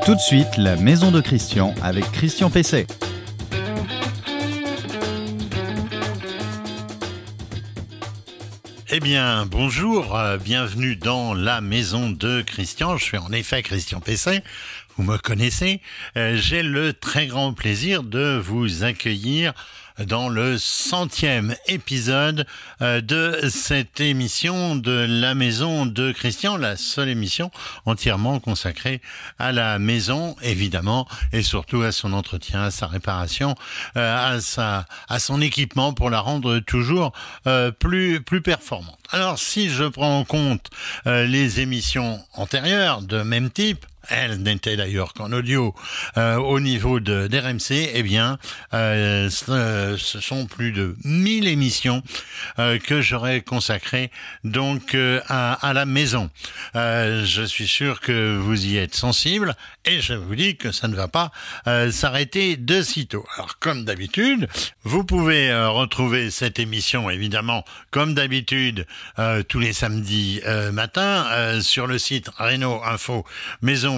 Tout de suite, la maison de Christian avec Christian Pesset. Eh bien, bonjour, euh, bienvenue dans la maison de Christian. Je suis en effet Christian Pesset, vous me connaissez. Euh, J'ai le très grand plaisir de vous accueillir dans le centième épisode euh, de cette émission de la maison de Christian, la seule émission entièrement consacrée à la maison, évidemment, et surtout à son entretien, à sa réparation, euh, à sa, à son équipement pour la rendre toujours euh, plus, plus performante. Alors, si je prends en compte les émissions antérieures de même type, elle n'était d'ailleurs qu'en audio euh, au niveau de d'RMC, eh bien, euh, ce, ce, sont plus de 1000 émissions euh, que j'aurais consacrées donc euh, à, à, la maison. Euh, je suis sûr que vous y êtes sensible et je vous dis que ça ne va pas s'arrêter de sitôt. Alors, comme d'habitude, vous pouvez retrouver cette émission, évidemment, comme d'habitude, tous les samedis matin sur le site Reno Info Maison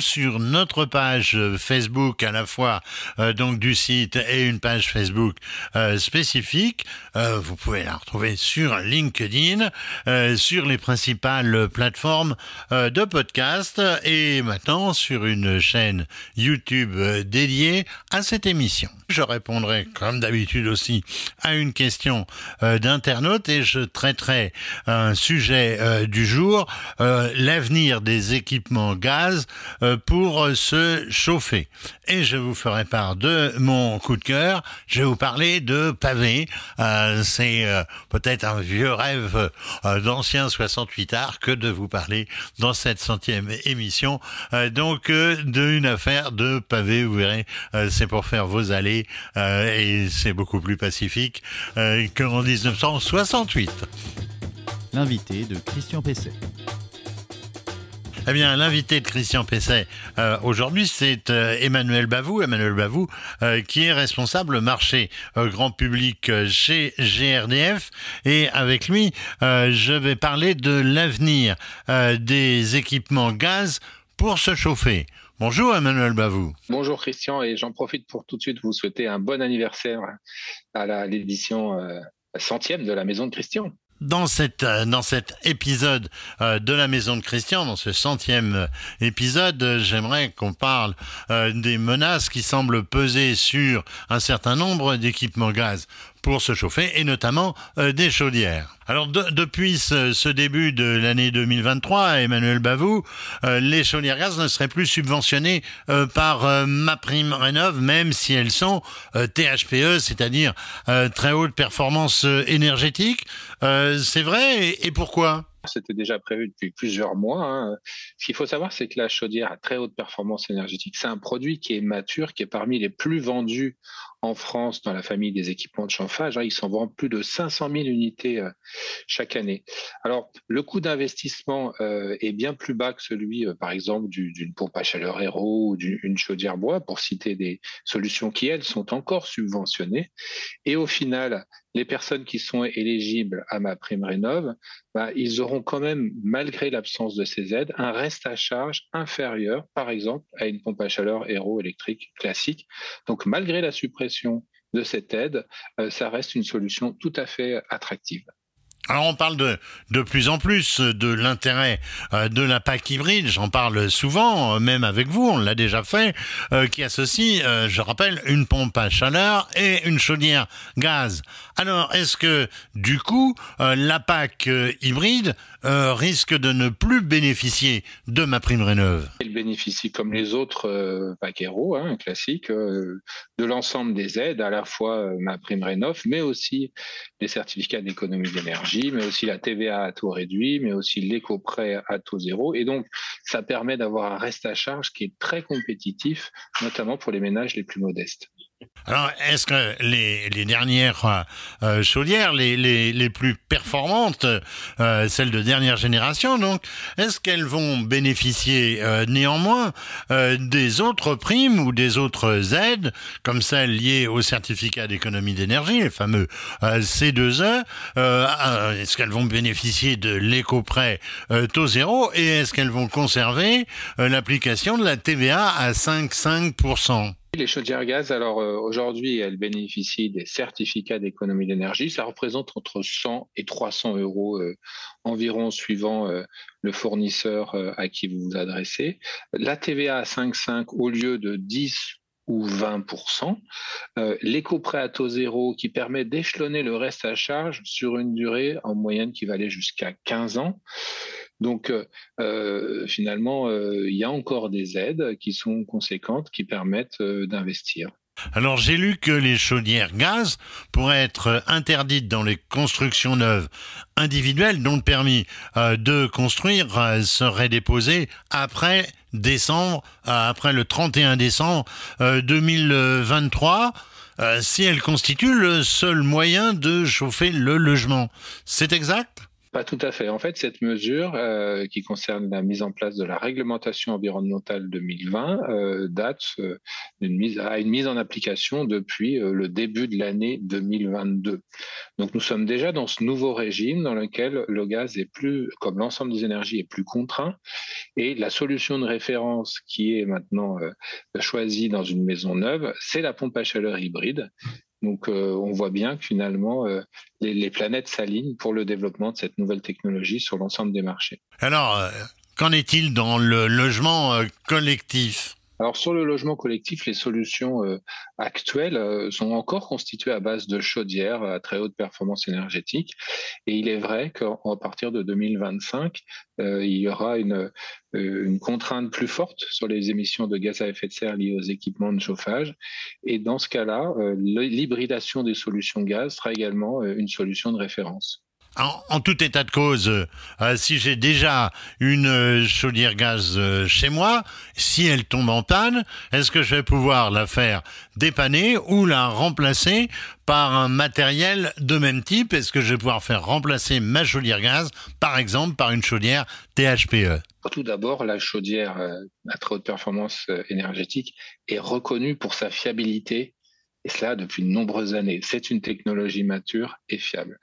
sur notre page Facebook à la fois euh, donc du site et une page Facebook euh, spécifique. Euh, vous pouvez la retrouver sur LinkedIn, euh, sur les principales plateformes euh, de podcast et maintenant sur une chaîne YouTube dédiée à cette émission. Je répondrai comme d'habitude aussi à une question d'internaute et je traiterai un sujet du jour, l'avenir des équipements gaz pour se chauffer. Et je vous ferai part de mon coup de cœur. Je vais vous parler de pavés. Euh, c'est euh, peut-être un vieux rêve euh, d'ancien 68 art que de vous parler dans cette centième émission. donc d'une affaire de pavés, vous verrez, c'est pour faire vos allées et c'est beaucoup plus pacifique qu'en 1968. L'invité de Christian Pesset. Eh bien, l'invité de Christian Pesset euh, aujourd'hui, c'est euh, Emmanuel Bavou. Emmanuel Bavou, euh, qui est responsable marché grand public chez GRDF. Et avec lui, je vais parler de l'avenir des équipements gaz pour se chauffer. Bonjour Emmanuel Bavou. Bonjour Christian et j'en profite pour tout de suite vous souhaiter un bon anniversaire à l'édition centième de la Maison de Christian dans, cette, euh, dans cet épisode euh, de la maison de Christian, dans ce centième euh, épisode, j'aimerais qu'on parle des menaces qui semblent peser sur un certain nombre d'équipements gaz pour se chauffer et notamment euh, des chaudières. Alors de, depuis ce, début de l'année 2023, Emmanuel Bavou, euh, les chaudières gaz ne seraient plus subventionnées euh, par ma prime même si elles sont THPE, c'est-à-dire très haute performance énergétique. C'est vrai et, et pourquoi? C'était déjà prévu depuis plusieurs mois. Hein. Ce qu'il faut savoir, c'est que la chaudière à très haute performance énergétique, c'est un produit qui est mature, qui est parmi les plus vendus en France dans la famille des équipements de chauffage. Hein, ils s'en vendent plus de 500 000 unités euh, chaque année. Alors, le coût d'investissement euh, est bien plus bas que celui, euh, par exemple, d'une pompe à chaleur Hero ou d'une chaudière bois, pour citer des solutions qui, elles, sont encore subventionnées. Et au final, les personnes qui sont éligibles à ma prime rénov, bah, ils auront quand même, malgré l'absence de ces aides, un reste à charge inférieur, par exemple, à une pompe à chaleur Hero électrique classique. Donc, malgré la suppression de cette aide, euh, ça reste une solution tout à fait attractive. Alors on parle de plus en plus de l'intérêt euh, de la PAC hybride, j'en parle souvent, euh, même avec vous, on l'a déjà fait, euh, qui associe, euh, je rappelle, une pompe à chaleur et une chaudière gaz. Alors est-ce que du coup euh, la PAC hybride risque de ne plus bénéficier de ma prime rénov? Elle bénéficie comme les autres PAC Hero, hein, classiques, de l'ensemble des aides, à la fois ma prime rénov, mais aussi les certificats d'économie d'énergie, mais aussi la TVA à taux réduit, mais aussi l'éco-prêt à taux zéro. Et donc, ça permet d'avoir un reste à charge qui est très compétitif, notamment pour les ménages les plus modestes. Alors, est-ce que les, les dernières euh, euh, chaudières, les, les, les, plus performantes, euh, celles de dernière génération, donc, est-ce qu'elles vont bénéficier euh, néanmoins des autres primes ou des autres aides, comme celles liées au certificat d'économie d'énergie, les fameux C2E Est-ce qu'elles vont bénéficier de l'éco-prêt taux zéro et est-ce qu'elles vont conserver l'application de la TVA à 5,5% les chaudières gaz, alors euh, aujourd'hui, elles bénéficient des certificats d'économie d'énergie. Ça représente entre 100 et 300 euros euh, environ suivant euh, le fournisseur à qui vous vous adressez. La TVA à 5,5 au lieu de 10 ou 20%. L'éco-prêt à taux zéro qui permet d'échelonner le reste à charge sur une durée en moyenne qui va aller jusqu'à 15 ans. Donc euh, euh, finalement, euh, il y a encore des aides qui sont conséquentes, qui permettent d'investir. Alors j'ai lu que les chaudières gaz pourraient être interdites dans les constructions neuves individuelles dont le permis de construire serait déposé après décembre, après le 31 décembre 2023 si elles constituent le seul moyen de chauffer le logement. C'est exact? Pas tout à fait. En fait, cette mesure euh, qui concerne la mise en place de la réglementation environnementale 2020 euh, date euh, d'une mise, à une mise en application depuis euh, le début de l'année 2022. Donc nous sommes déjà dans ce nouveau régime dans lequel le gaz est plus, comme l'ensemble des énergies, est plus contraint et la solution de référence qui est maintenant choisie dans une maison neuve, c'est la pompe à chaleur hybride donc euh, on voit bien que finalement euh, les, planètes s'alignent pour le développement de cette nouvelle technologie sur l'ensemble des marchés. Alors, euh, qu'en est-il dans le logement collectif? Alors sur le logement collectif, les solutions euh, actuelles euh, sont encore constituées à base de chaudières à très haute performance énergétique. Et il est vrai qu'à partir de 2025, euh, il y aura une, une contrainte plus forte sur les émissions de gaz à effet de serre liées aux équipements de chauffage. Et dans ce cas-là, l'hybridation des solutions gaz sera également une solution de référence en, tout état de cause, euh, si j'ai déjà une euh, chaudière gaz euh, chez moi, si elle tombe en panne, est-ce que je vais pouvoir la faire dépanner ou la remplacer par un matériel de même type? Est-ce que je vais pouvoir faire remplacer ma chaudière gaz, par exemple, par une chaudière THPE tout d'abord, la chaudière à très haute performance énergétique est reconnue pour sa fiabilité et cela depuis de nombreuses années. C'est une technologie mature et fiable.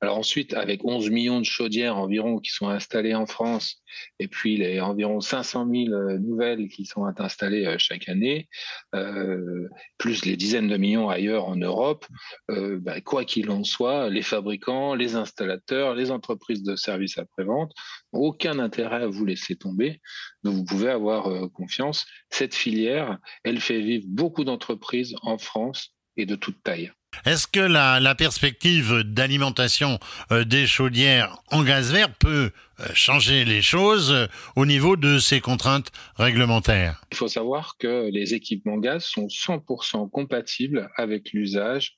Alors ensuite, avec 11 millions de chaudières environ qui sont installées en France, et puis les environ 500 000 euh, nouvelles qui sont installées euh, chaque année, euh, plus les dizaines de millions ailleurs en Europe, bah, quoi qu'il en soit, les fabricants, les installateurs, les entreprises de services après-vente aucun intérêt à vous laisser tomber. Donc vous pouvez avoir euh, confiance. Cette filière, elle fait vivre beaucoup d'entreprises en France et de toute taille. Est-ce que la, la perspective d'alimentation euh, des chaudières en gaz vert peut euh, changer les choses euh, au niveau de ces contraintes réglementaires? Il faut savoir que les équipements gaz sont 100% compatibles avec l'usage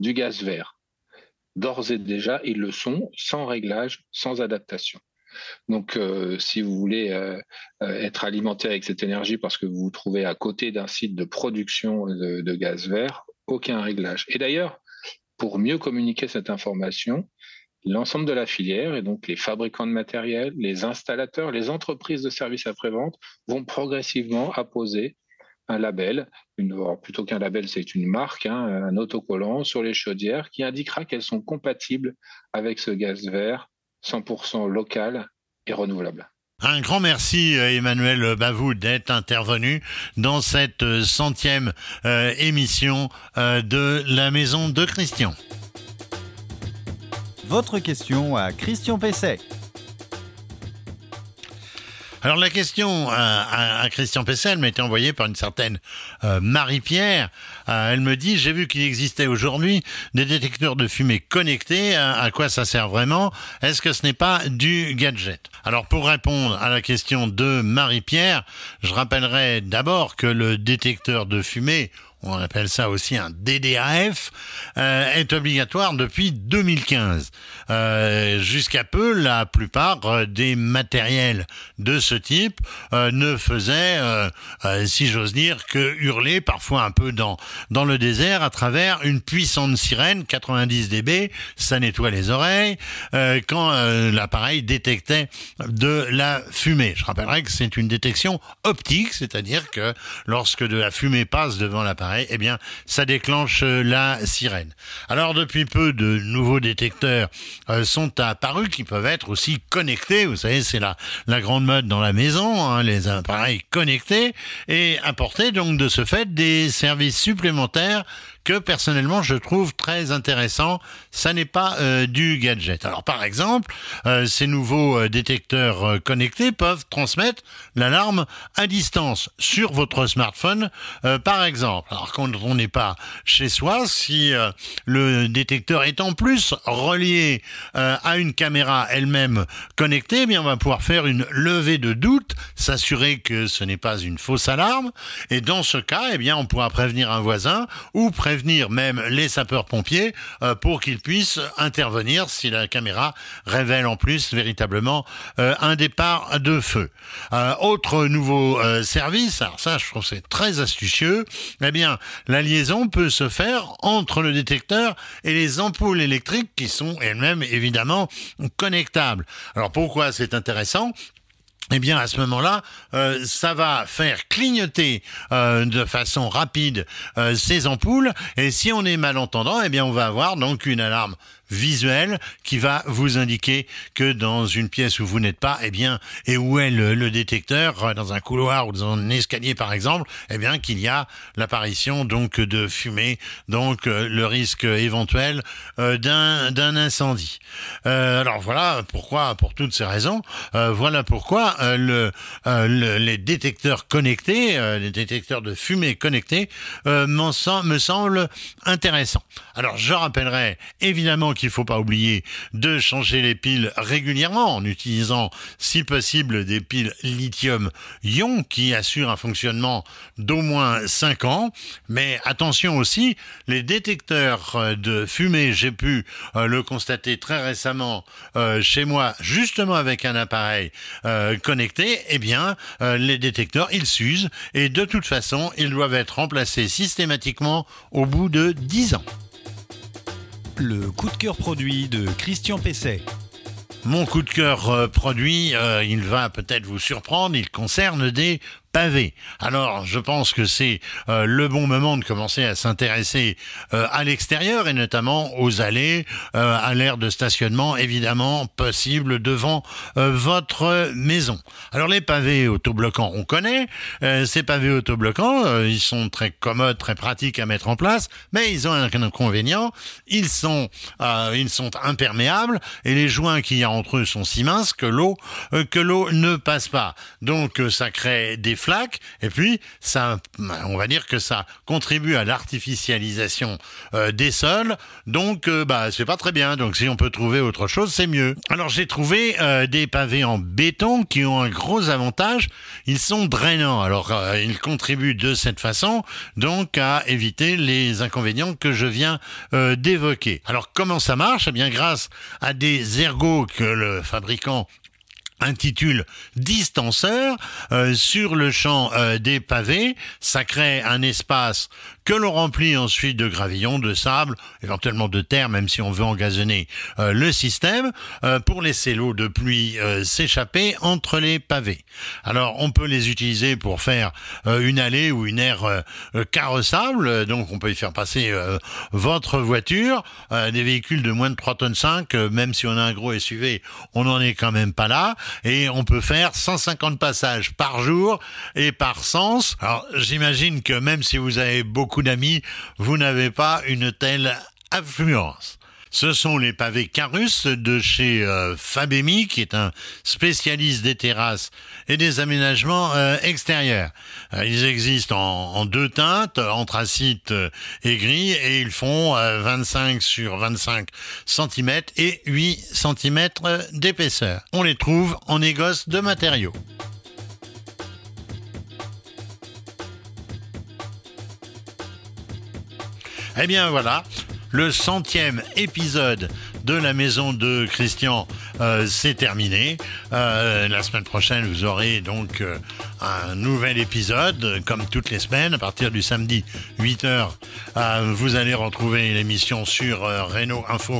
du gaz vert. D'ores et déjà, ils le sont sans réglage, sans adaptation. Donc, euh, si vous voulez euh, être alimenté avec cette énergie parce que vous vous trouvez à côté d'un site de production de, gaz vert, aucun réglage. Et d'ailleurs, pour mieux communiquer cette information, l'ensemble de la filière, et donc les fabricants de matériel, les installateurs, les entreprises de services après-vente, vont progressivement apposer un label, plutôt qu'un label, c'est une marque, hein, un autocollant sur les chaudières qui indiquera qu'elles sont compatibles avec ce gaz vert 100% local et renouvelable. Un grand merci euh, Emmanuel Bavou d'être intervenu dans cette euh, centième euh, émission de la maison de Christian. Votre question à Christian Pesset. Alors la question à, Christian Pessel m'a été envoyée par une certaine euh, Marie-Pierre. Euh, elle me dit, j'ai vu qu'il existait aujourd'hui des détecteurs de fumée connectés. À, quoi ça sert vraiment? Est-ce que ce n'est pas du gadget? Alors pour répondre à la question de Marie-Pierre, je rappellerai d'abord que le détecteur de fumée on appelle ça aussi un DDAF, euh, est obligatoire depuis 2015. Euh, jusqu'à peu, la plupart euh, des matériels de ce type ne faisaient, si j'ose dire, que hurler parfois un peu dans, dans le désert à travers une puissante sirène, 90 dB, ça nettoie les oreilles, quand l'appareil détectait de la fumée. Je rappellerai que c'est une détection optique, c'est-à-dire que lorsque de la fumée passe devant l'appareil, eh bien, ça déclenche euh, la sirène. Alors, depuis peu, de nouveaux détecteurs euh, sont apparus qui peuvent être aussi connectés. Vous savez, c'est la, grande mode dans la maison, hein, les appareils connectés et apporter donc de ce fait des services supplémentaires que personnellement je trouve très intéressant. Ça n'est pas euh, du gadget. Alors par exemple, euh, ces nouveaux euh, détecteurs connectés peuvent transmettre l'alarme à distance sur votre smartphone, par exemple. Alors quand on n'est pas chez soi, si le détecteur est en plus relié à une caméra elle-même connectée, eh bien on va pouvoir faire une levée de doute, s'assurer que ce n'est pas une fausse alarme, et dans ce cas, eh bien on pourra prévenir un voisin ou prévenir prévenir même les sapeurs-pompiers euh, pour qu'ils puissent intervenir si la caméra révèle en plus véritablement euh, un départ de feu. Euh, autre nouveau service, alors ça je trouve c'est très astucieux, eh bien la liaison peut se faire entre le détecteur et les ampoules électriques qui sont elles-mêmes évidemment connectables. Alors pourquoi c'est intéressant? Eh bien, à ce moment-là, euh, ça va faire clignoter euh, de façon rapide euh, ces ampoules. Et si on est malentendant, eh bien, on va avoir donc une alarme visuel qui va vous indiquer que dans une pièce où vous n'êtes pas, eh bien, et où est le, détecteur, euh, dans un couloir ou dans un escalier par exemple, eh bien, qu'il y a l'apparition donc de fumée, donc euh, le risque éventuel euh, d'un d'un incendie. alors voilà pourquoi, pour toutes ces raisons, voilà pourquoi le, les détecteurs connectés, les détecteurs de fumée connectés, me semblent intéressants. Alors je rappellerai évidemment qu'il faut pas oublier de changer les piles régulièrement en utilisant, si possible, des piles lithium-ion qui assurent un fonctionnement d'au moins 5 ans. Mais attention aussi, les détecteurs de fumée, j'ai pu euh, le constater très récemment euh, chez moi, justement avec un appareil euh, connecté, eh bien, les détecteurs, ils s'usent et de toute façon, ils doivent être remplacés systématiquement au bout de 10 ans. Le coup de cœur produit de Christian Pesset. Mon coup de cœur euh, produit, euh, il va peut-être vous surprendre, il concerne des alors, je pense que c'est euh, le bon moment de commencer à s'intéresser euh, à l'extérieur et notamment aux allées, euh, à l'aire de stationnement évidemment possible devant votre maison. Alors les pavés autobloquants, on connaît. ces pavés autobloquants, ils sont très commodes, très pratiques à mettre en place, mais ils ont un inconvénient. Ils sont, ils sont imperméables et les joints qu'il y a entre eux sont si minces que l'eau, que l'eau ne passe pas. Donc ça crée des flaques, et puis ça, on va dire que ça contribue à l'artificialisation euh, des sols, donc euh, bah c'est pas très bien. Donc si on peut trouver autre chose, c'est mieux. Alors j'ai trouvé euh, des pavés en béton qui ont un gros avantage, ils sont drainants. Alors ils contribuent de cette façon donc à éviter les inconvénients que je viens d'évoquer. Alors comment ça marche? Eh bien grâce à des ergots que le fabricant intitule distanceur euh, sur le champ euh, des pavés. Ça crée un espace que l'on remplit ensuite de gravillons de sable éventuellement de terre même si on veut engazonner euh, le système pour laisser l'eau de pluie s'échapper entre les pavés. Alors on peut les utiliser pour faire une allée ou une aire carrossable donc on peut y faire passer votre voiture des véhicules de moins de 3 tonnes 5 même si on a un gros SUV on n'en est quand même pas là. Et on peut faire 150 passages par jour et par sens. Alors j'imagine que même si vous avez beaucoup d'amis, vous n'avez pas une telle influence. Ce sont les pavés Carus de chez euh, Fabemi, qui est un spécialiste des terrasses et des aménagements euh, extérieurs. Euh, ils existent en, deux teintes, anthracite et gris, et ils font 25 sur 25 cm et 8 cm d'épaisseur. On les trouve en négoce de matériaux. Eh bien voilà, le centième épisode de la maison de Christian euh, c'est terminé. Euh, la semaine prochaine, vous aurez donc euh, un nouvel épisode, comme toutes les semaines, à partir du samedi 8h. vous allez retrouver l'émission sur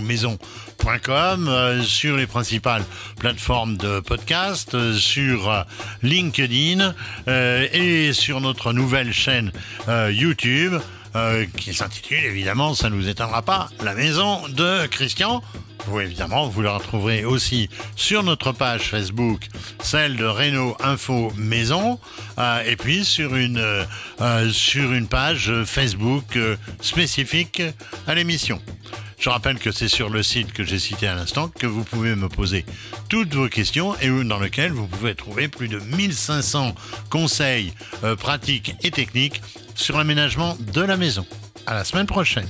Maison.com, sur les principales plateformes de podcast, sur LinkedIn et sur notre nouvelle chaîne YouTube. Qui s'intitule évidemment, ça ne vous étonnera pas, La Maison de Christian. Vous évidemment, vous le retrouverez aussi sur notre page Facebook, celle de Renault Info Maison, euh, et puis sur une, euh, euh, sur une page Facebook spécifique à l'émission. Je rappelle que c'est sur le site que j'ai cité à l'instant que vous pouvez me poser toutes vos questions et dans lequel vous pouvez trouver plus de 1500 conseils pratiques et techniques sur l'aménagement de la maison. À la semaine prochaine.